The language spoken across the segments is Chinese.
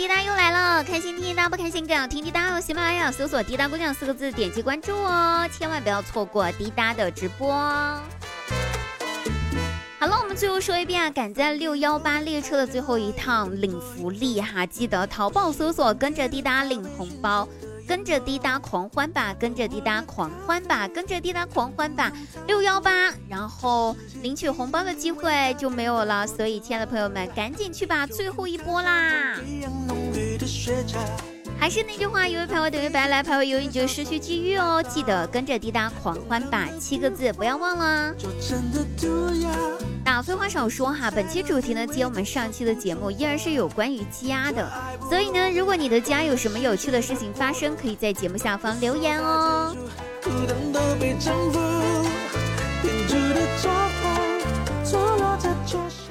滴答又来了，开心听滴答不开心更要听滴答哦。喜马拉雅搜索“滴答姑娘”四个字，点击关注哦，千万不要错过滴答的直播。好了，我们最后说一遍啊，赶在六幺八列车的最后一趟领福利哈，记得淘宝搜索跟着滴答领红包。跟着滴答狂欢吧，跟着滴答狂欢吧，跟着滴答狂欢吧，六幺八，然后领取红包的机会就没有了，所以亲爱的朋友们，赶紧去吧，最后一波啦！还是那句话，有位排位等于白来，排位有你就失去机遇哦，记得跟着滴答狂欢吧，七个字不要忘了。那废话少说哈，本期主题呢接我们上期的节目，依然是有关于家的。所以呢，如果你的家有什么有趣的事情发生，可以在节目下方留言哦。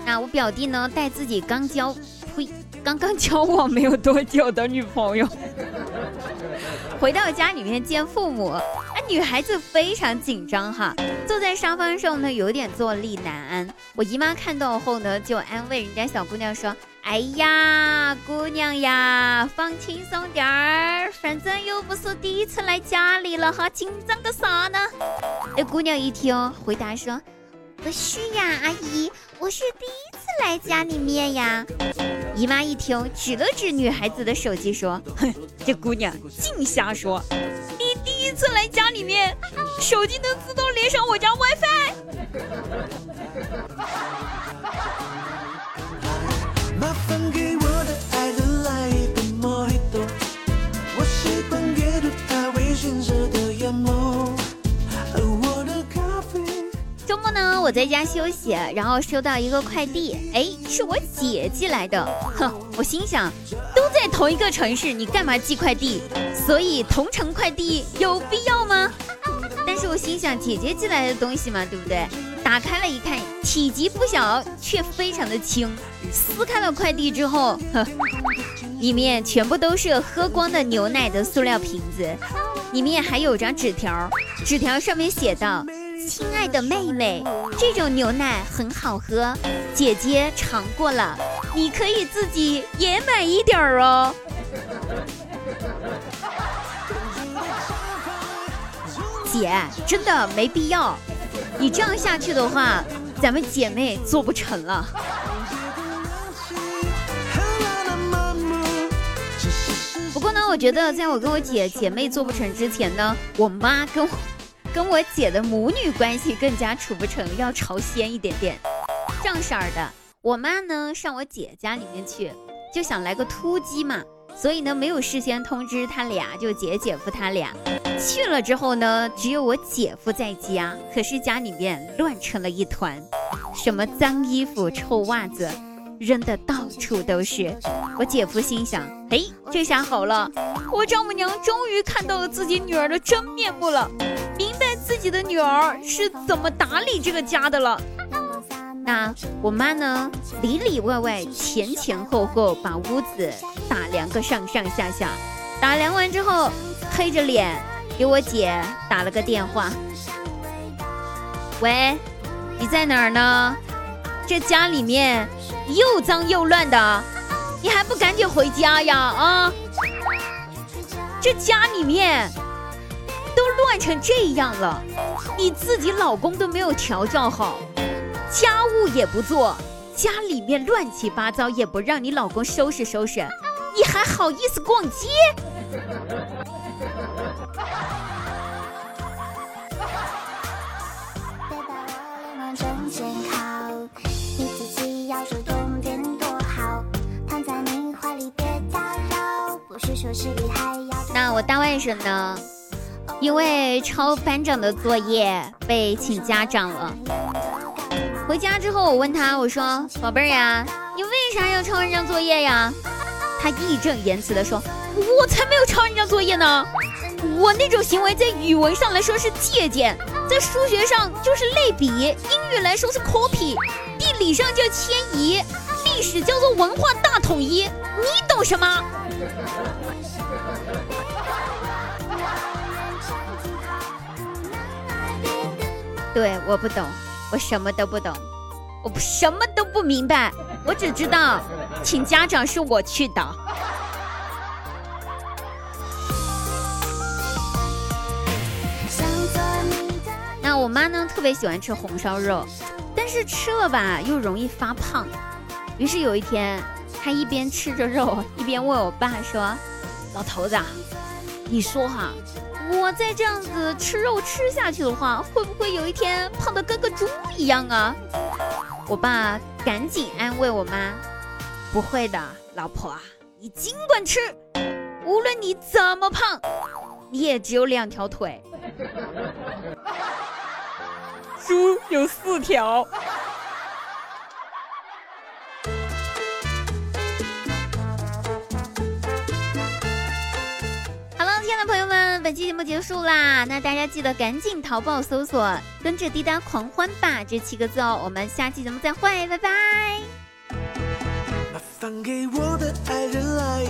那我表弟呢，带自己刚交，呸，刚刚交往没有多久的女朋友，回到家里面见父母。女孩子非常紧张哈，坐在沙发上呢，有点坐立难安。我姨妈看到后呢，就安慰人家小姑娘说：“哎呀，姑娘呀，放轻松点儿，反正又不是第一次来家里了哈，紧张个啥呢？”那姑娘一听，回答说：“不是呀，阿姨，我是第一来家里面呀。”姨妈一听，指了指女孩子的手机说：“哼，这姑娘净瞎说。”你第一次来家里面，手机能自动连上我家 WiFi。我习惯阅读他微信时的眼眸末呢，我在家休息，然后收到一个快递，哎，是我姐寄来的。哼，我心想，都在同一个城市，你干嘛寄快递？所以同城快递有必要吗？但是我心想，姐姐寄来的东西嘛，对不对？打开了一看，体积不小，却非常的轻。撕开了快递之后，呵，里面全部都是喝光的牛奶的塑料瓶子，里面还有张纸条，纸条上面写道。的妹妹，这种牛奶很好喝，姐姐尝过了，你可以自己也买一点儿哦。姐，真的没必要，你这样下去的话，咱们姐妹做不成了。不过呢，我觉得在我跟我姐姐妹做不成之前呢，我妈跟我。跟我姐的母女关系更加处不成，要朝鲜一点点。这样式儿的，我妈呢上我姐家里面去，就想来个突击嘛，所以呢没有事先通知他俩，就姐姐夫他俩去了之后呢，只有我姐夫在家，可是家里面乱成了一团，什么脏衣服、臭袜子扔的到处都是。我姐夫心想：哎，这下好了，我丈母娘终于看到了自己女儿的真面目了。自己的女儿是怎么打理这个家的了。那我妈呢？里里外外、前前后后把屋子打量个上上下下。打量完之后，黑着脸给我姐打了个电话：“喂，你在哪儿呢？这家里面又脏又乱的，你还不赶紧回家呀？啊，这家里面……”都乱成这样了，你自己老公都没有调教好，家务也不做，家里面乱七八糟也不让你老公收拾收拾，你还好意思逛街？那我大外甥呢？因为抄班长的作业被请家长了。回家之后，我问他，我说：“宝贝儿呀，你为啥要抄人家作业呀？”他义正言辞的说：“我才没有抄人家作业呢！我那种行为在语文上来说是借鉴，在数学上就是类比，英语来说是 copy，地理上叫迁移，历史叫做文化大统一。你懂什么？”对我不懂我什么都不懂。我什么都不明白我只知道请家长是我去的。那我妈呢特别喜欢吃红烧肉但是吃了吧又容易发胖。于是有一天她一边吃着肉一边问我爸说老头子你说哈我再这样子吃肉吃下去的话，会不会有一天胖的跟个猪一样啊？”我爸赶紧安慰我妈：“不会的，老婆，你尽管吃，无论你怎么胖，你也只有两条腿。”猪有四条。节目结束啦，那大家记得赶紧淘宝搜索“跟着滴答狂欢吧”这七个字哦。我们下期节目再会，拜拜。把给我的爱人来